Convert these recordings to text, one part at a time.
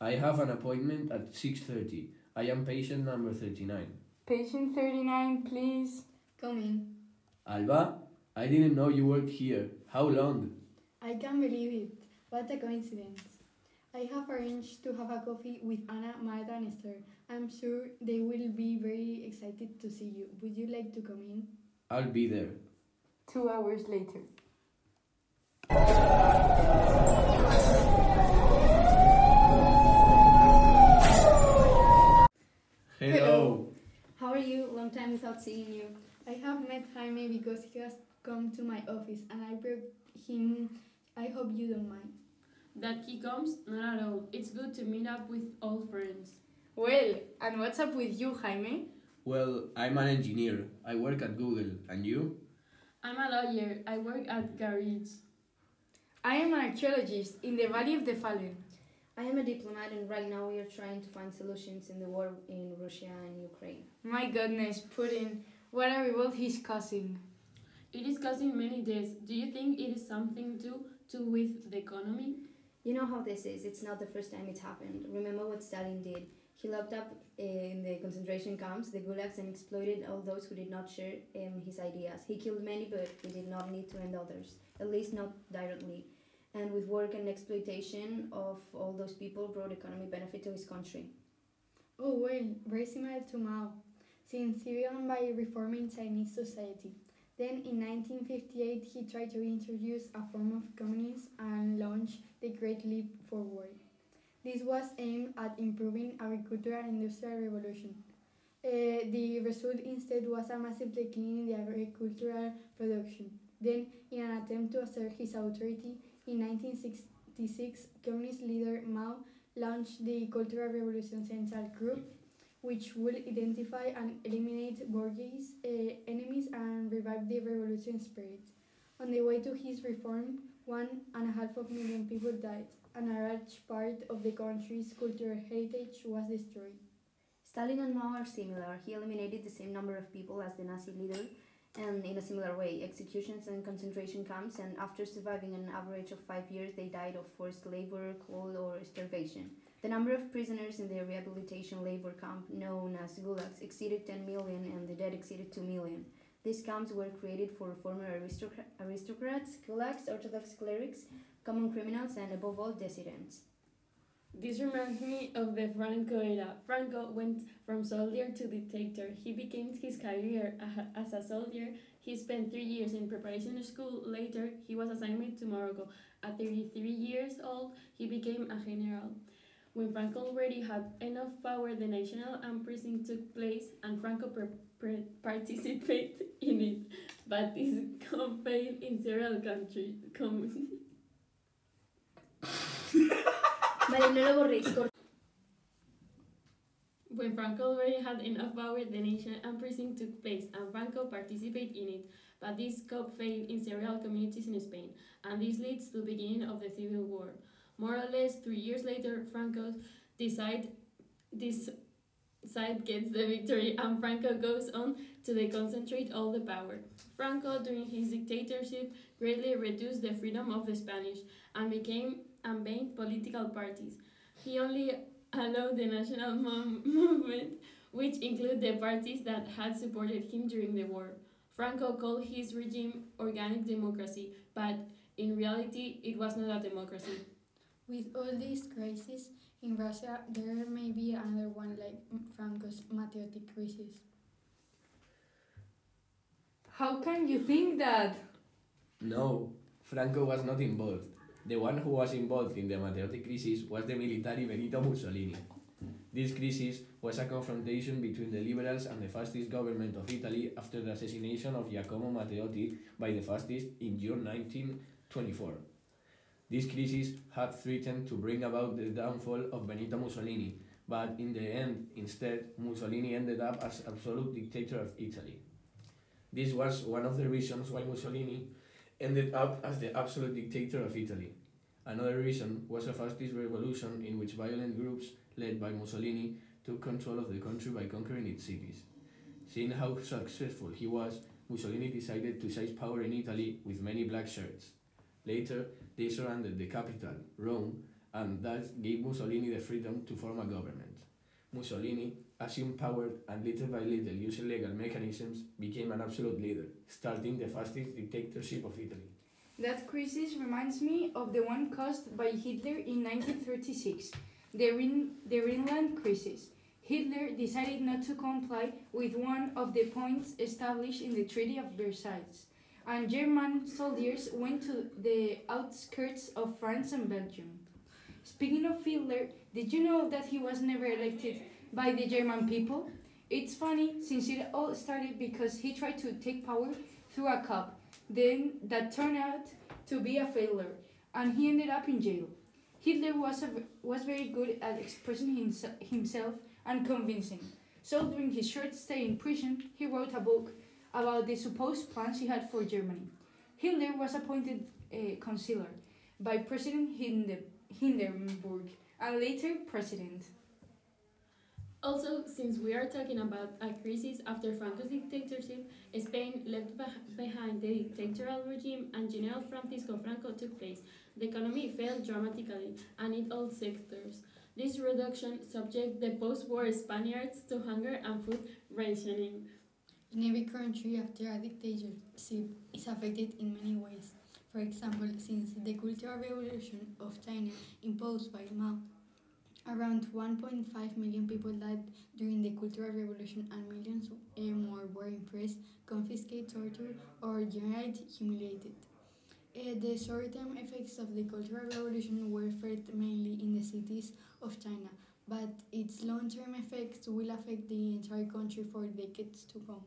I have an appointment at 6.30. I am patient number 39. Patient 39, please. Come in. Alba, I didn't know you worked here. How long? I can't believe it. What a coincidence. I have arranged to have a coffee with Anna, Marta, and Esther. I'm sure they will be very excited to see you. Would you like to come in? I'll be there. Two hours later. Long time without seeing you. I have met Jaime because he has come to my office and I brought him. I hope you don't mind. That he comes? Not at all. It's good to meet up with old friends. Well, and what's up with you, Jaime? Well, I'm an engineer. I work at Google. And you? I'm a lawyer. I work at Garage. I am an archaeologist in the Valley of the Fallen. I am a diplomat, and right now we are trying to find solutions in the war in Russia and Ukraine. My goodness, Putin, what a revolt he's causing. It is causing many deaths. Do you think it is something to do with the economy? You know how this is. It's not the first time it's happened. Remember what Stalin did? He locked up uh, in the concentration camps, the gulags, and exploited all those who did not share um, his ideas. He killed many, but he did not need to end others, at least not directly. And with work and exploitation of all those people, brought economic benefit to his country. Oh, well, very similar to Mao, since he began by reforming Chinese society. Then in 1958, he tried to introduce a form of communism and launched the Great Leap Forward. This was aimed at improving agricultural and industrial revolution. Uh, the result instead was a massive decline in the agricultural production. Then, in an attempt to assert his authority, in 1966, communist leader Mao launched the Cultural Revolution Central Group, which will identify and eliminate bourgeois uh, enemies and revive the revolution spirit. On the way to his reform, one and a half of million people died, and a large part of the country's cultural heritage was destroyed. Stalin and Mao are similar. He eliminated the same number of people as the Nazi leader, and in a similar way, executions and concentration camps, and after surviving an average of five years, they died of forced labor, cold, or starvation. The number of prisoners in the rehabilitation labor camp, known as gulags, exceeded 10 million, and the dead exceeded 2 million. These camps were created for former aristocra- aristocrats, kulaks, Orthodox clerics, common criminals, and above all, dissidents. This reminds me of the Franco era. Franco went from soldier to dictator. He began his career as a soldier. He spent three years in preparation school. Later, he was assigned to Morocco. At 33 years old, he became a general. When Franco already had enough power, the national uprising took place and Franco participated in it. But this failed in several countries. No lo borréis, When Franco already had enough power, the nation uprising took place and Franco participated in it. But this coup failed in several communities in Spain, and this leads to the beginning of the Civil War. More or less three years later, Franco decide this side gets the victory, and Franco goes on to concentrate all the power. Franco, during his dictatorship, greatly reduced the freedom of the Spanish and became and banned political parties. He only allowed the national mov- movement, which include the parties that had supported him during the war. Franco called his regime organic democracy, but in reality, it was not a democracy. With all these crises in Russia, there may be another one like Franco's Matteotti crisis. How can you think that? No, Franco was not involved. The one who was involved in the Matteotti crisis was the military Benito Mussolini. This crisis was a confrontation between the liberals and the fascist government of Italy after the assassination of Giacomo Matteotti by the fascists in June 1924. This crisis had threatened to bring about the downfall of Benito Mussolini, but in the end, instead, Mussolini ended up as absolute dictator of Italy. This was one of the reasons why Mussolini ended up as the absolute dictator of Italy. Another reason was a fascist revolution in which violent groups led by Mussolini took control of the country by conquering its cities. Seeing how successful he was, Mussolini decided to seize power in Italy with many black shirts. Later, they surrounded the capital, Rome, and thus gave Mussolini the freedom to form a government. Mussolini, assumed power and little by little using legal mechanisms, became an absolute leader, starting the fascist dictatorship of Italy. That crisis reminds me of the one caused by Hitler in 1936, the, Rhin- the Rhineland crisis. Hitler decided not to comply with one of the points established in the Treaty of Versailles, and German soldiers went to the outskirts of France and Belgium. Speaking of Hitler, did you know that he was never elected by the German people? It's funny since it all started because he tried to take power through a coup, then that turned out to be a failure, and he ended up in jail. Hitler was, a, was very good at expressing himse- himself and convincing. So during his short stay in prison, he wrote a book about the supposed plans he had for Germany. Hitler was appointed eh, a consular by President Hinde- Hindenburg and later president. Also, since we are talking about a crisis after Franco's dictatorship, Spain left beh- behind the dictatorial regime and General Francisco Franco took place. The economy fell dramatically and in all sectors. This reduction subject the post-war Spaniards to hunger and food rationing. In every country after a dictatorship is affected in many ways. For example, since the Cultural Revolution of China imposed by Mao, around 1.5 million people died during the Cultural Revolution and millions uh, more were imprisoned, confiscated, tortured, or generally humiliated. Uh, the short-term effects of the Cultural Revolution were felt mainly in the cities of China, but its long-term effects will affect the entire country for decades to come.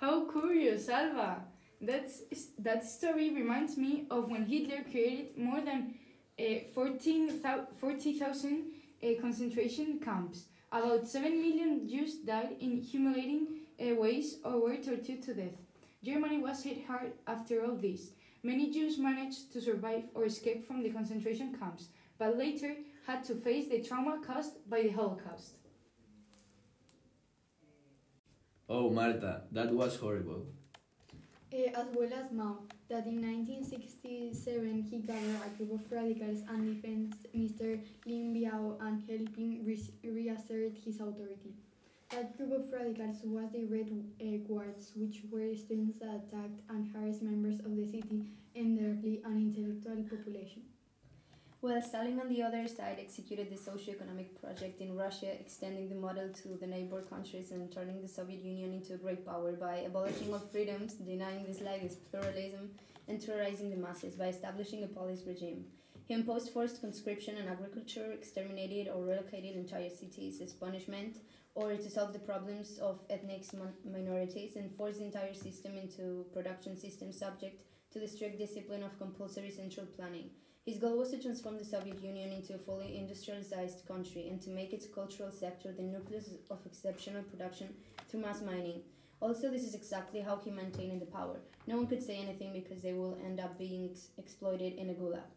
How curious, Alba! That's, that story reminds me of when Hitler created more than uh, 14 40,000 uh, concentration camps. About 7 million Jews died in humiliating uh, ways or were tortured to death. Germany was hit hard after all this. Many Jews managed to survive or escape from the concentration camps, but later had to face the trauma caused by the Holocaust. Oh, Marta, that was horrible. Eh, as well as Mao, that in 1967 he gathered a group of radicals and defense minister Lin Biao and helped him re- reassert his authority. That group of radicals was the Red uh, Guards, which were students that attacked and harassed members of the city, elderly and intellectual population. While Stalin, on the other side, executed the socio-economic project in Russia, extending the model to the neighbor countries and turning the Soviet Union into a great power by abolishing all freedoms, denying the slightest pluralism, and terrorizing the masses by establishing a police regime. He imposed forced conscription on agriculture, exterminated or relocated entire cities as punishment, or to solve the problems of ethnic minorities, and forced the entire system into production system subject to the strict discipline of compulsory central planning. His goal was to transform the Soviet Union into a fully industrialized country and to make its cultural sector the nucleus of exceptional production through mass mining. Also, this is exactly how he maintained the power. No one could say anything because they will end up being ex- exploited in a gulag.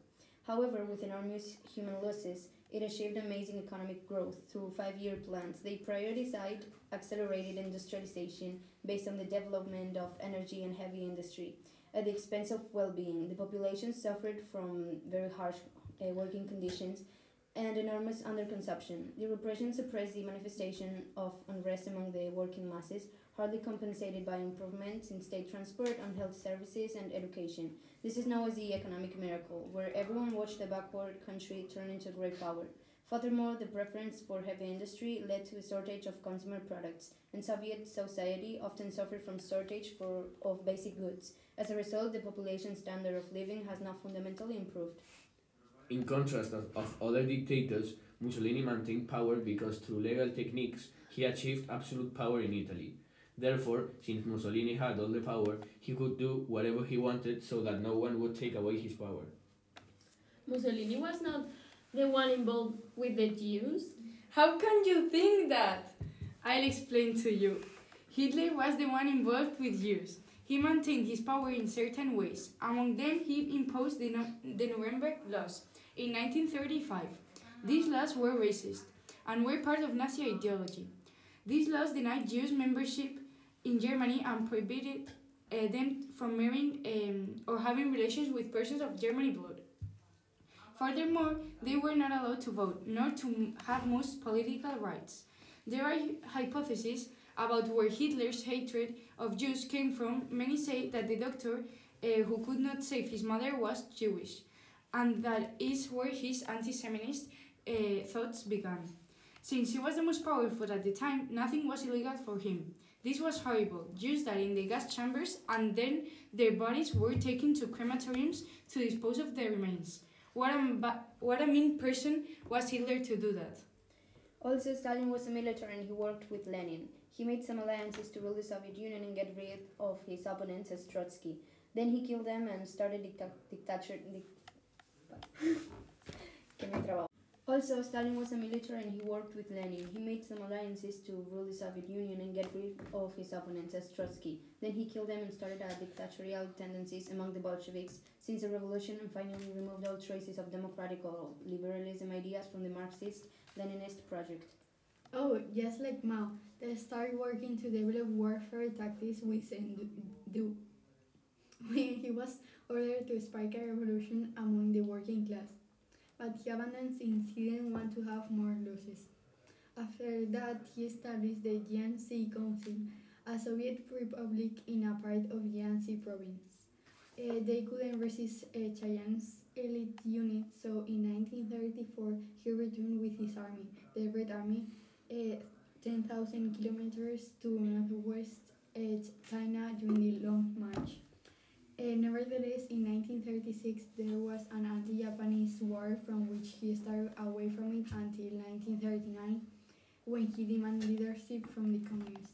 However, with enormous human losses, it achieved amazing economic growth through five year plans. They prioritized accelerated industrialization based on the development of energy and heavy industry at the expense of well-being. The population suffered from very harsh uh, working conditions and enormous underconsumption. The repression suppressed the manifestation of unrest among the working masses, hardly compensated by improvements in state transport and health services and education. This is known as the economic miracle, where everyone watched the backward country turn into a great power. Furthermore, the preference for heavy industry led to a shortage of consumer products, and Soviet society often suffered from shortage for, of basic goods. As a result, the population standard of living has not fundamentally improved. In contrast of, of other dictators, Mussolini maintained power because through legal techniques he achieved absolute power in Italy. Therefore, since Mussolini had all the power, he could do whatever he wanted so that no one would take away his power. Mussolini was not the one involved with the Jews. How can you think that? I'll explain to you. Hitler was the one involved with Jews. He maintained his power in certain ways. Among them, he imposed the, no- the Nuremberg Laws in 1935. These laws were racist and were part of Nazi ideology. These laws denied Jews membership in Germany and prohibited uh, them from marrying um, or having relations with persons of German blood. Furthermore, they were not allowed to vote, nor to have most political rights. There are hypotheses about where Hitler's hatred of Jews came from. Many say that the doctor uh, who could not save his mother was Jewish, and that is where his anti Semitist uh, thoughts began. Since he was the most powerful at the time, nothing was illegal for him. This was horrible. Jews died in the gas chambers, and then their bodies were taken to crematoriums to dispose of their remains. What a, what a mean person was Hitler to do that. Also, Stalin was a military and he worked with Lenin. He made some alliances to rule the Soviet Union and get rid of his opponents as Trotsky. Then he killed them and started dicta- also, Stalin was a military and he worked with Lenin. He made some alliances to rule the Soviet Union and get rid of his opponents as Trotsky. Then he killed them and started a dictatorial tendencies among the Bolsheviks since the revolution and finally removed all traces of democratic or liberalism ideas from the Marxist Leninist project. Oh, just like Mao, they started working to develop warfare tactics with do. When he was ordered to spark a revolution among the working class, but he abandoned since he didn't want to have more losses. After that, he established the Jiangxi Council, a Soviet republic in a part of Jiangxi province. Uh, they couldn't resist uh, Chiang's elite unit, so in 1934 he returned with his army, the Red Army, uh, 10,000 kilometers to northwest China during the Long March. Nevertheless, in 1936 there was an war from which he started away from it until 1939, when he demanded leadership from the communists.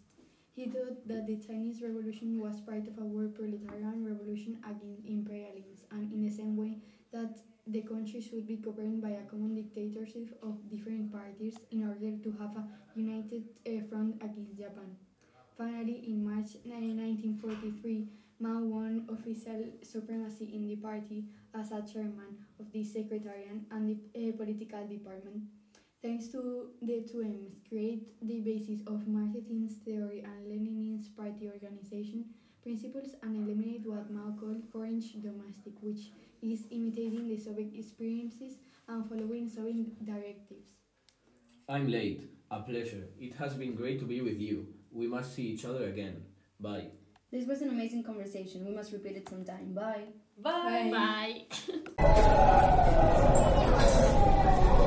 He thought that the Chinese Revolution was part of a world proletarian revolution against imperialism, and in the same way that the country should be governed by a common dictatorship of different parties in order to have a united uh, front against Japan. Finally, in March 1943, Mao won official supremacy in the party as a chairman of the secretariat and the uh, political department. Thanks to the two aims, create the basis of Marxism theory and Leninist party organization principles and eliminate what Mao called foreign domestic, which is imitating the Soviet experiences and following Soviet directives. I'm late. A pleasure. It has been great to be with you. We must see each other again. Bye. This was an amazing conversation. We must repeat it sometime. Bye. Bye. Bye. Bye.